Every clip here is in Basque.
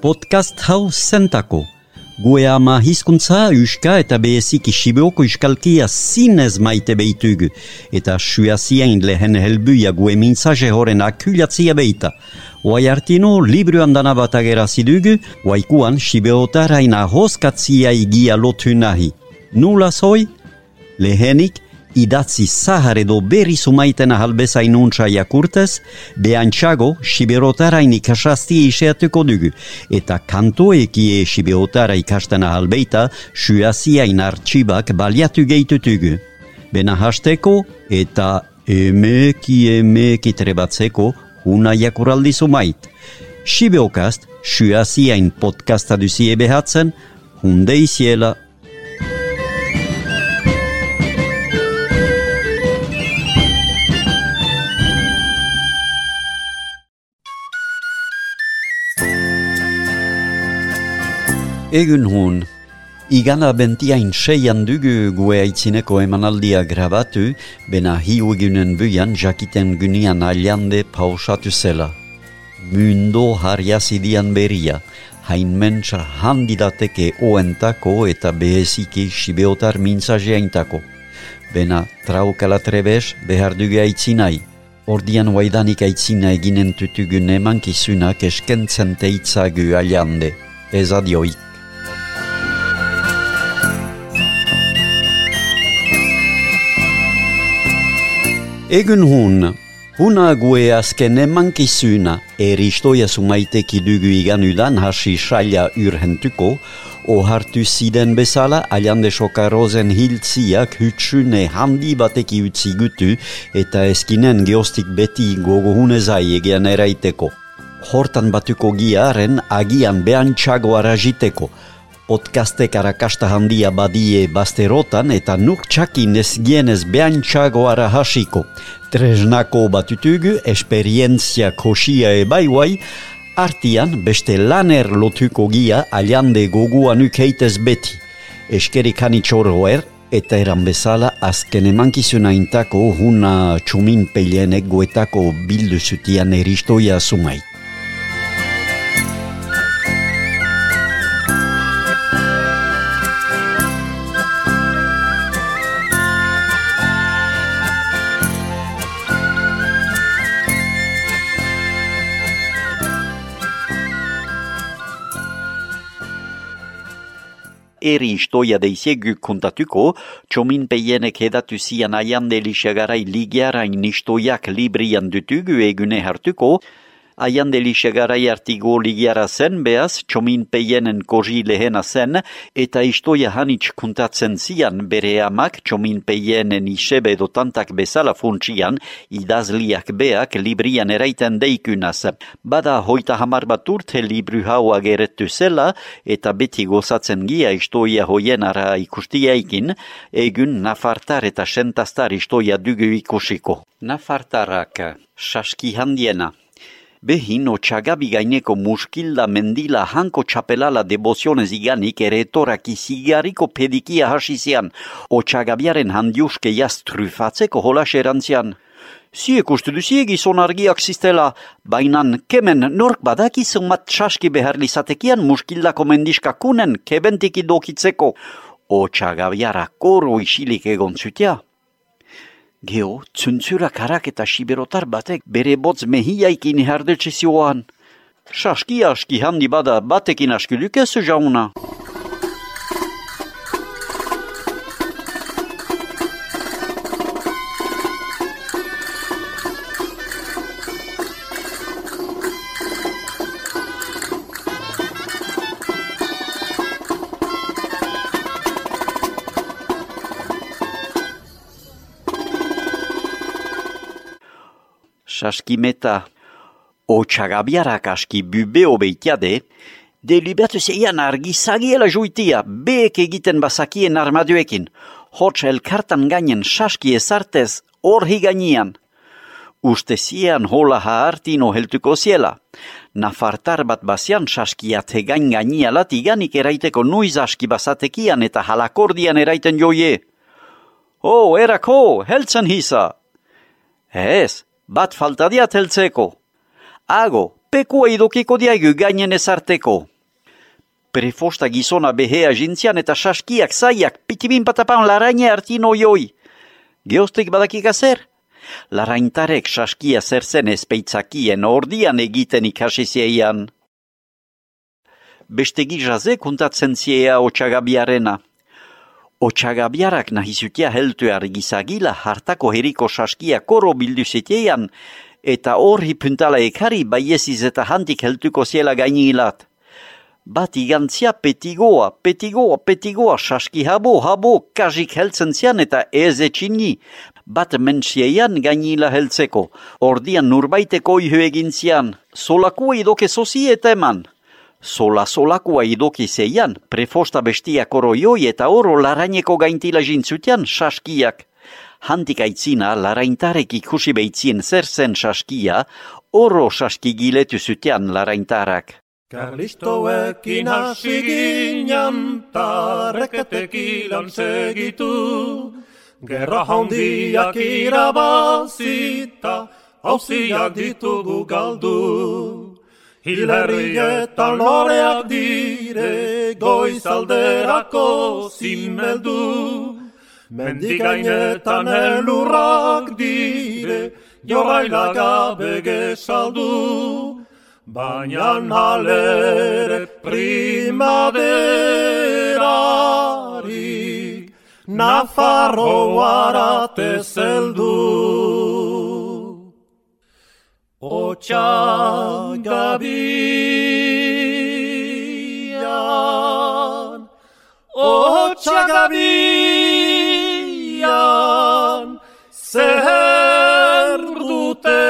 Podcast hau zentako. Gue ama hizkuntza, uska eta behezik isibeoko iskalkia zinez maite behitugu. Eta suazien lehen helbuia gue mintzaje horen akulatzia behita. Oai artino, libru andana bat agerazidugu, oaikuan sibeotarain ahoskatzia igia lotu nahi. Nula zoi? Lehenik, idatzi zahar edo berri sumaitena halbezain untsa jakurtez, behantxago siberotarain ikasazti iseatuko dugu, eta kantoekie siberotara ikastena halbeita suaziain artxibak baliatu gehitutugu. Bena hasteko eta emeki emeki trebatzeko una jakuraldi sumait. Sibeokast, suaziain podcasta duzie behatzen, hunde iziela Egun hon, igana bentiain seian dugu gue aitzineko emanaldia grabatu, bena hiu egunen buian jakiten gunian aliande pausatu zela. Mundo harriazidian beria, hain mentsa handidateke oentako eta behezike sibeotar mintzajeaintako. Bena traukala trebes behar dugu aitzinai. Ordian waidanik aitzina eginen tutugun emankizunak eskentzen teitzagu aliande. Ez adioik. Egun hun, huna gue azken emankizuna eristoia sumaiteki dugu iganudan hasi saila urhentuko, ohartu ziden bezala aliande sokarozen hiltziak hutsune handi bateki utzi gutu eta eskinen geostik beti gogo hunezai egean eraiteko. Hortan batuko giaren agian behan txago araziteko, podcastek arakasta handia badie basterotan eta nuk txakin ez gienez behan txagoara hasiko. Tresnako batutugu, esperientzia kosia ebaiuai, artian beste laner lotuko gia aliande goguan ukeitez beti. Eskerik hanitxoroer eta eran bezala azken emankizuna intako huna txumin peilenek goetako bildu zutian eristoia sumait. Eri istoia deiziegu kontatuko, txomin peienek edatu zian aian delixagarai ligiarain istoiak librian dutugu egune hartuko, Aian delixagarai artigo ligiara zen, behaz, txomin peienen koji lehena zen, eta istoia hanitz kuntatzen zian bere amak txomin peienen isebe dotantak bezala funtsian, idazliak beak librian eraiten deikunaz. Bada hoita hamar bat urte libru hau ageretu zela, eta beti gozatzen gia istoia hoien ara ikustiaikin, egun nafartar eta sentastar istoia dugu ikusiko. Nafartarak, saski handiena. Behin otxagabi gaineko muskilda mendila hanko txapelala debozionez iganik ere etorak izigariko pedikia hasizian, otxagabiaren handiuske jaz trufatzeko holas erantzian. Ziek uste duzie gizon argiak ziztela, bainan kemen nork badakizun mat txaski behar lizatekian muskildako mendiskakunen kebentiki dokitzeko. Otxagabiara koro isilik egon zutea. Geo, tzuntzura karak eta siberotar batek bere botz mehiaikin hardetxe zioan. Saski aski handi bada batekin aski lukezu jauna. Saskimeta otxagabiarak aski bubeo beitiade, delibatu zeian argizagiela juitia, beek egiten bazakien armaduekin, hotx elkartan gainen saski ezartez orhi gainian. Uste zian hola haartino heltuko ziela. Nafartar bat bazian saskiat hegain gainia latiganik eraiteko nuiz aski bazatekian eta halakordian eraiten joie. Oh, erako, heltzen hisa! Ez, bat falta diat heltzeko. Ago, pekua idokiko diagu gainen ezarteko. Prefosta gizona behea jintzian eta saskiak zaiak pitimin patapan laraine artino joi. Geostek badakik azer? Laraintarek saskia zer zen ezpeitzakien ordian egiten ikasi zeian. Bestegi jaze kontatzen ziea otxagabiarena. Otxagabiarak nahizutia heltu argizagila hartako heriko saskia koro bildu zitean, eta horri puntala ekari baieziz eta handik heltuko ziela gainilat. Bat igantzia petigoa, petigoa, petigoa, saski habo, habo, kajik heltzen zian eta ez etxini. Bat mentsieian gainila heltzeko, ordian nurbaiteko ihu egin zian, solakua idoke sozi eta eman. Sola solakua idoki zeian, prefosta bestiak oro joi eta oro laraineko gaintila jintzutian saskiak. Handik aitzina laraintarek ikusi behitzien zer zen saskia, oro saskigiletu zutian laraintarak. Karlistoekin hasi ginen ta reketekilan segitu. Gerra handiak irabazita, hauziak ditugu galdu. Hilerrietan loreak dire, goizalderako zimeldu. Mendigainetan elurrak dire, joraila gabe gesaldu. Baina halere primaderarik Nafarroara tezeldu Otxagabian Otxagabian Zer dute?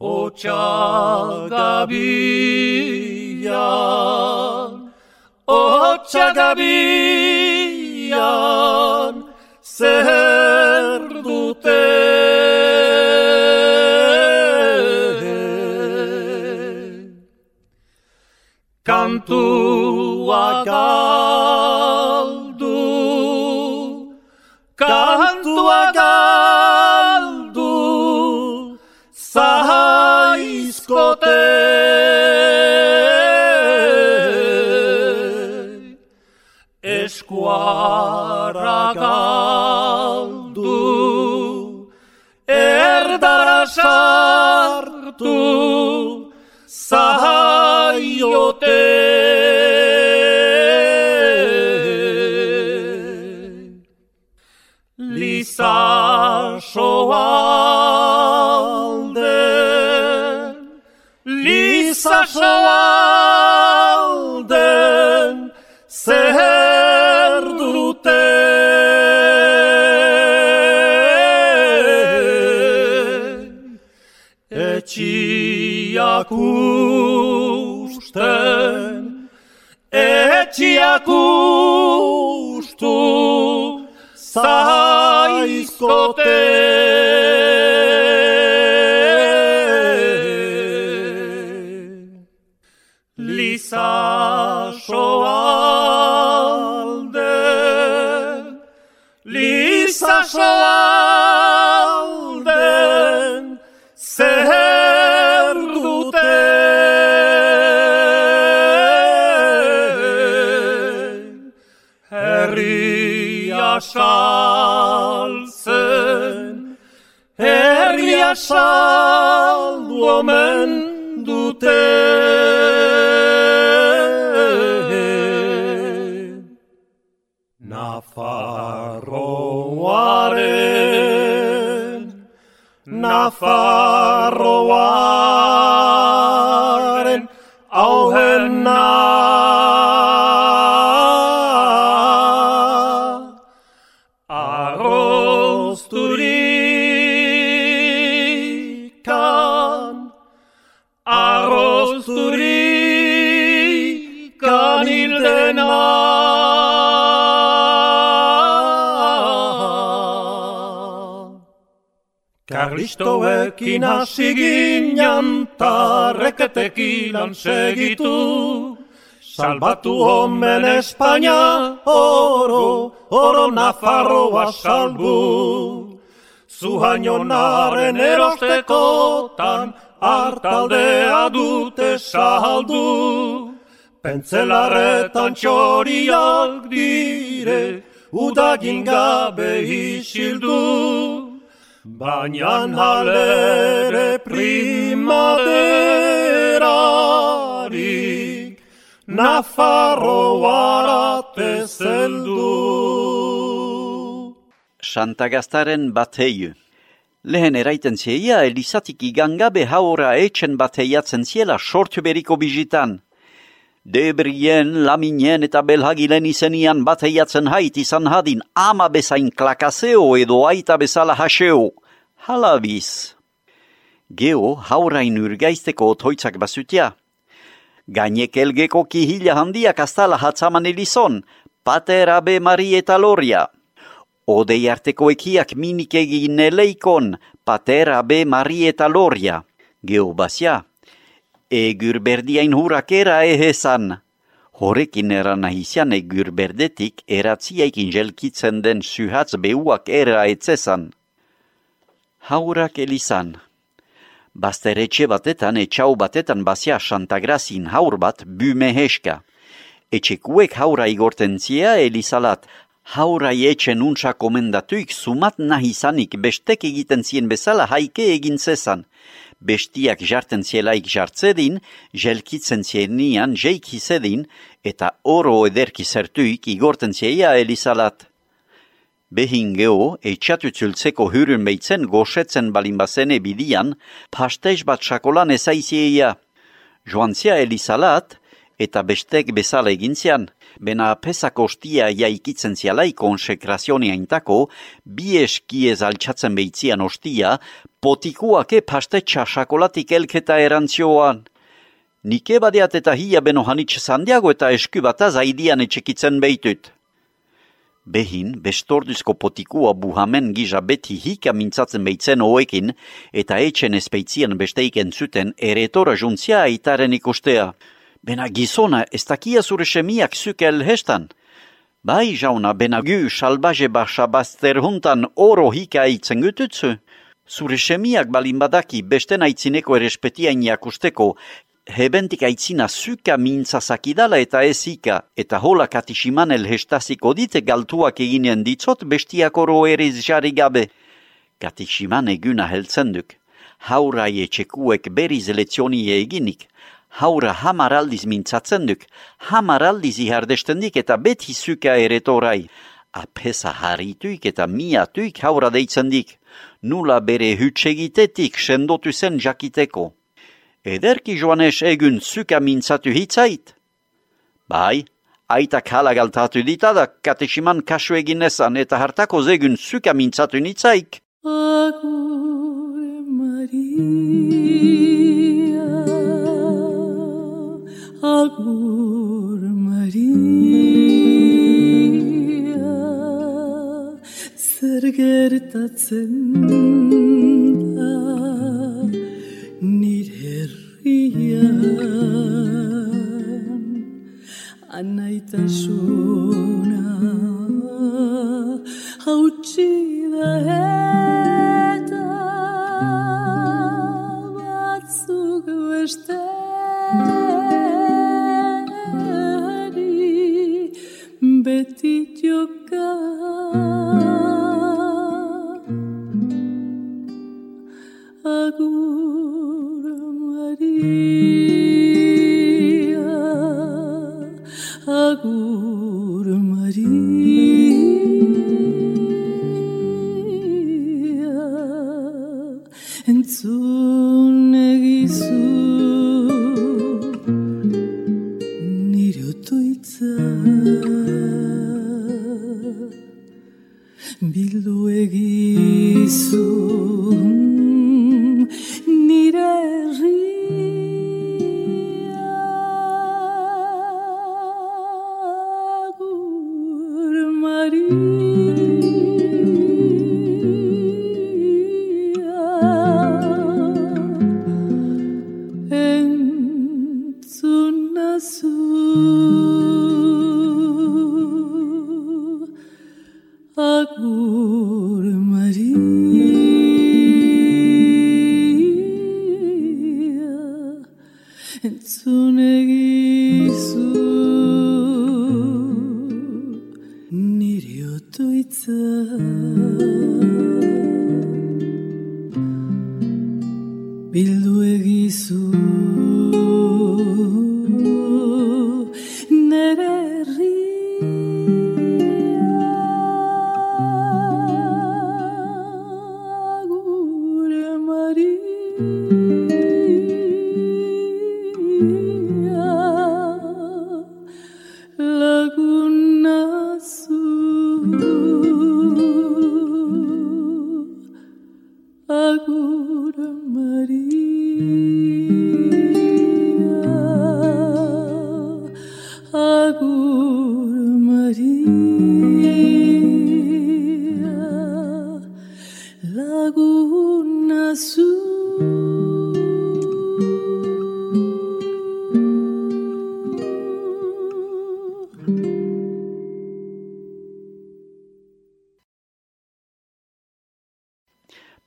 Otxagabian, Otxagabian, zer. Kantua galdu, usten, etxiak ustu, zaizkote. Liza soalden, Liza soalden, saltzen, herria saldu omen dute. Karlistoekin hasi ginen ta reketekilan segitu. Salbatu omen Espainia, oro, oro Nafarroa salbu. Zuhainonaren erostekotan hartaldea dute saldu. Pentzelarretan txoriak dire, udagin gabe isildu. Baina halere primaderarik, Nafarroarate zeldu. Santa Gaztaren bateiu. Lehen eraiten zeia, Elizatik igangabe haura etxen bateiatzen ziela sortu beriko bizitan. Debrien, laminien eta belhagilen izenian bateiatzen hait izan hadin ama bezain klakaseo edo aita bezala haseo. Halabiz. Geo haurain urgaizteko otoitzak basutia. Gainek elgeko kihila handiak astala hatzaman elizon, pater abe mari eta loria. Odei arteko ekiak minik egin eleikon, pater abe mari eta loria. Geo basia. Egur berdiain hurakera ehezan. Horekin eran nahizian egur berdetik eratziaikin jelkitzen den suhatz beuak era etzezan. Haurak elizan. Basteretxe batetan, etxau batetan bazia Santagrazin haur bat büme heska. Etxekuek haura igorten zia elizalat, haurai etxen untsa komendatuik sumat nahizanik bestek egiten zien bezala haike egin zezan. Bestiak jarten zielaik jartzedin, jelkitzen zienian jeiki zedin, eta oro ederki zertuik igorten zieia elizalat. Behin geho, eitxatu tzultzeko hurun behitzen goxetzen balin bazene bidian, pasteiz bat sakolan ezaizieia. Joan zia elizalat, eta bestek bezala egin zian, bena pesak ostia jaikitzen zialai konsekrazionia intako, bi eskiez altxatzen behitzian ostia, potikuake pastetxa sakolatik elketa erantzioan. Nike badeat eta hia beno hanitz zandiago eta esku bata zaidian etxekitzen behitut. Behin, bestorduzko potikua buhamen giza beti hika mintzatzen behitzen hoekin, eta etxen espeitzien besteiken zuten eretora juntzia aitaren ikustea. Bena gizona, ez dakia zure semiak zuke elhestan. Bai, jauna, bena gu salbaje basa bazter huntan oro hika aitzen gututzu. Zure semiak balin badaki besten aitzineko erespetiain jakusteko, hebentik aitzina zuka mintza sakidala eta ezika, eta hola katisiman elhestaziko dite galtuak eginen ditzot bestiak oro eriz jarri gabe. Katisiman eguna heltzen duk. Haura etxekuek beriz lezioni eginik. Haura hamar aldiz mintzatzen duk. Hamar aldiz ihardesten dik eta beti zuka eretorai. Apesa harituik eta miatuik haura deitzen dik. Nula bere hutsegitetik sendotu zen jakiteko. Ederki joanes egun zuka mintzatu hitzait? Bai, aitak hala galtatu ditada katesiman kasu egin ezan eta hartako zegun zuka mintzatu nitzaik. Agur Maria, Agur Maria, zer gertatzen da nire herrian, anaitasuna Bildu egizu 罪责。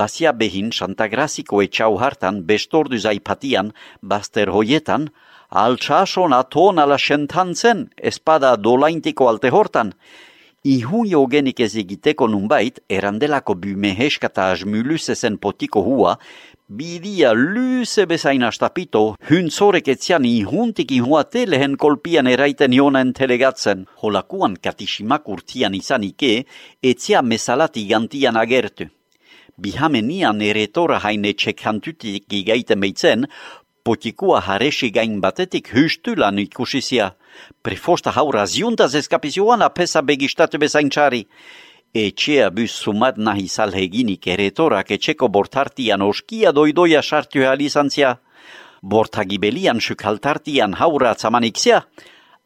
Bazia behin Santagraziko etxau hartan bestordu zaipatian, bazter hoietan, altxasona tonala sentantzen, espada dolaintiko alte hortan, Ihun jogenik ez egiteko nunbait, erandelako bymeheskata asmulusezen potiko hua, bidia luze bezain astapito, huntzorek etzian ihuntik ihuate lehen kolpian eraiten jonen telegatzen. Holakuan katishimak urtian izanike, etzia mesalati gantian agertu. Bihamenian eretora haine txekhantutik igaiten beitzen, potikua haresi gain batetik hustulan ikusizia. Prefosta haura ziuntaz eskapizioan apesa begistatu bezain txari. Etxea bus sumat nahi salheginik eretorak etxeko bortartian oskia doidoia sartu alizantzia. Bortagibelian sukaltartian haura atzamanixia.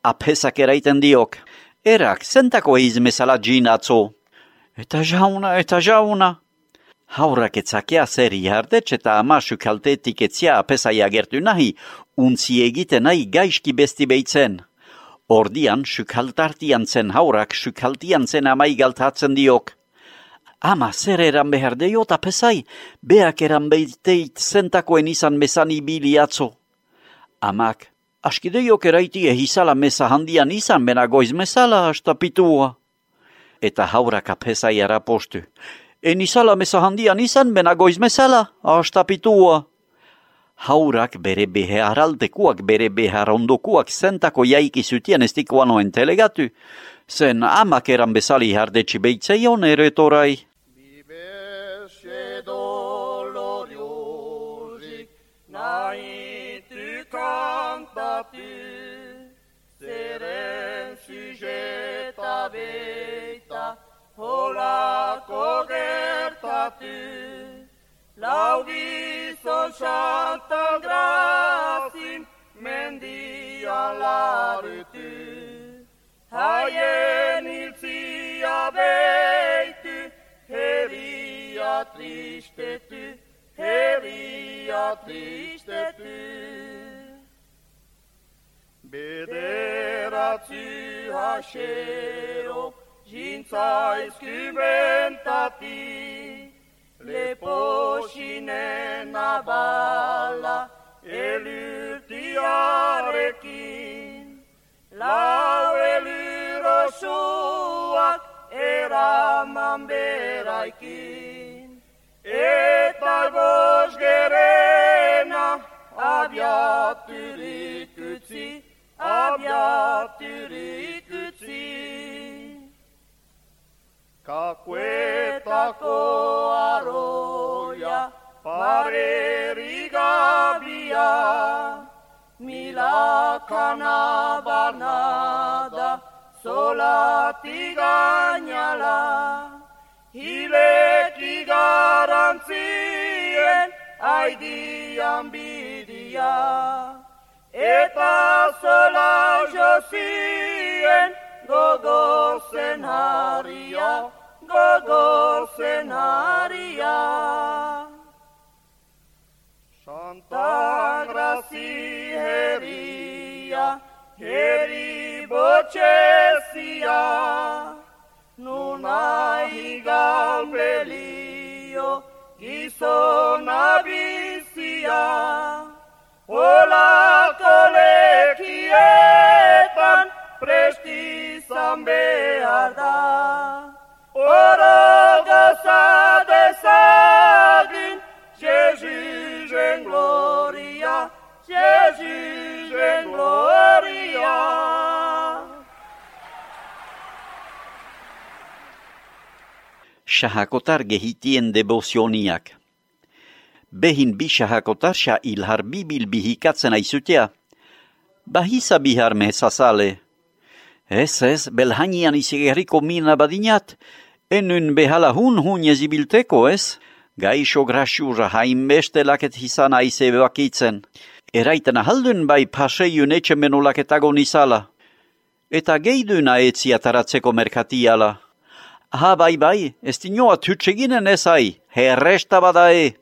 Apesak eraiten diok. Erak, zentako eiz mesala jin atzo. Eta jauna, eta jauna. Haurak etzakea zer jardetx eta ama sukaltetik etzia apesai agertu nahi, untzi egiten nahi gaizki besti beitzen. Ordian, sukaltartian zen haurak, sukaltian zen amai galtatzen diok. Ama, zer eran behar deiot apesai, beak eran beiteit zentakoen izan mesan ibili atzo. Amak, askideiok eraitie hizala mesa handian izan bena goiz mesala astapitua. Eta haurak apesai erapostu. En izala mesa handian izan bena goiz mesala astapitua. Haurak bere beharaldekuak bere beharondokuak zentako jaiki zutien estikoan oen telegatu. Zen amak eran bezali hardetxi beitzeion eretorai. Holako gertatu. Laudizon xantan grazin, mendian larutu. Haien iltzia beitu, heria tristetu, heria tristetu. Bederatzi hasero, jintzaizkibentati, leposinen abala, elurtiarekin. Lau elirosuak eraman beraikin. Eta bos gerena abiaturik Aroia, pareri gabia, milakana banada, solati gainala, hileki garantzien, aidian bidia, eta zola josien, gogozen haria, gogozen haria. Santa Grazi heria, heri botxezia, nuna higal belio, gizona bizia. Olako lekietan prestiz izan behar da. Oro goza dezagin, Jesusen gloria, Jesusen gloria. Shahakotar gehitien devozioniak. Behin bi shahakotar sha ilhar bibil bihikatzen aizutea. Bahisa bihar mehesazale. Ez ez, belhainian izigerriko mina badinat. Enun behala hun hun jezibilteko ez. Gaixo grasura hainbeste laket izan aize bakitzen. Eraiten ahaldun bai paseiun etxe menulaketago nizala. Eta geiduna etzia taratzeko merkatiala. Ha, bai, bai, ez dinoa tutseginen ez ai, herresta badae.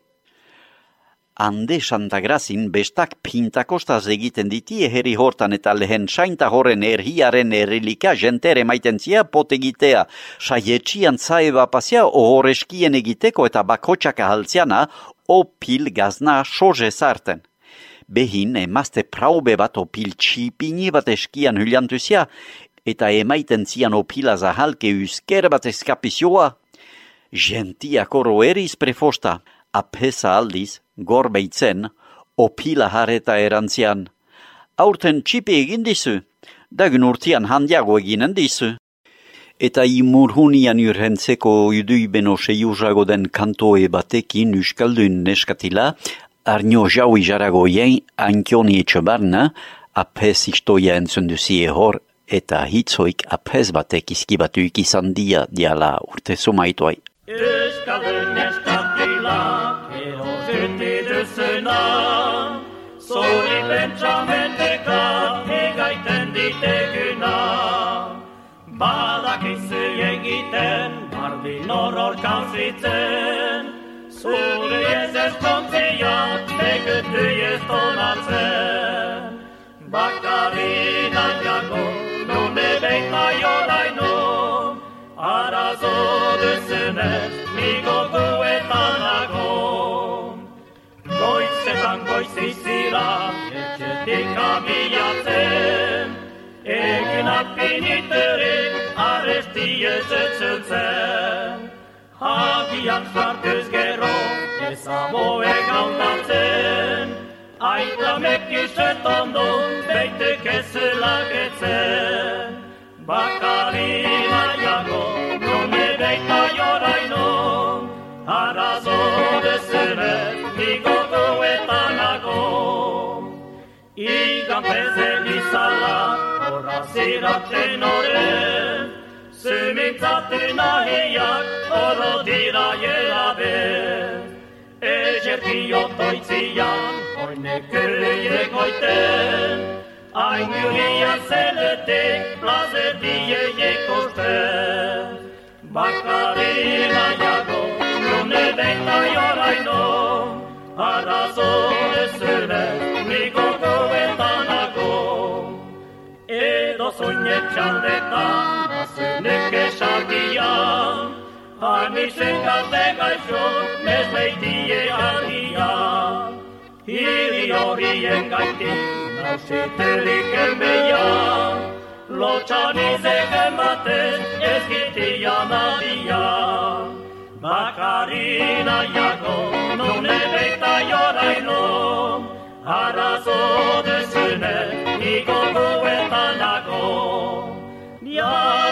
Ande Santa Grazin bestak pintakostaz egiten diti herri hortan eta lehen sainta horren erhiaren errelika jentere maiten zia potegitea, saietxian zaeba pasia ohoreskien egiteko eta bakotxak ahaltziana, opil gazna soje zarten. Behin emazte praube bat opil txipini bat eskian hyliantuzia, eta emaiten zian opila zahalke usker bat eskapizioa. Gentiak oro eriz prefosta, apesa aldiz, gorbeitzen, opila hareta erantzian. Aurten txipi egin dizu, dagun urtian handiago eginen dizu. Eta imurhunian urhentzeko idui beno seiurrago den kantoe batekin uskaldun neskatila, arnio jaui jarago jen ankioni etxabarna, apes istoia entzunduzie hor, eta hitzoik apes batek izkibatuik izan dia diala urte sumaituai. Euskaldun zori pentsamenteka egaiten diteguna. Badakizu egiten, bardin horor kauzitzen, zure ez eskontzia, tegutu ez tonatzen. Bakarri nahiago, nune beita joraino, arazo duzunez, nigo Goizetan goizizira, etxetik abiatzen, egin apiniterik, aresti ez etzutzen. Agian sartuz gero, ez aboe gautatzen, Aita mekiset ondo, beitek ez lagetzen. Bakari nahiago, nome beita joraino, arazo dezere, nigo Igan pezen izala, horra ziraten oren, Zumintzatu nahiak, oro dira jelabe. Ejerki otoitzian, oineke egoiten, Hain gurian zeletek, plazertie ikosten. Bakari nahiago, nune beita joraino, Arazo ezure, niko Edo zoinet txaldetan, azenek esakian, Hanixen gazte gaixo, ez leitie argian. Hiri horien gaitik, nausitelik enbeian, Lotxan izegen batez, ez gitian adian. Bakari nahiago, nune beita joraino, Arazo dezune, niko goetanago. Ja,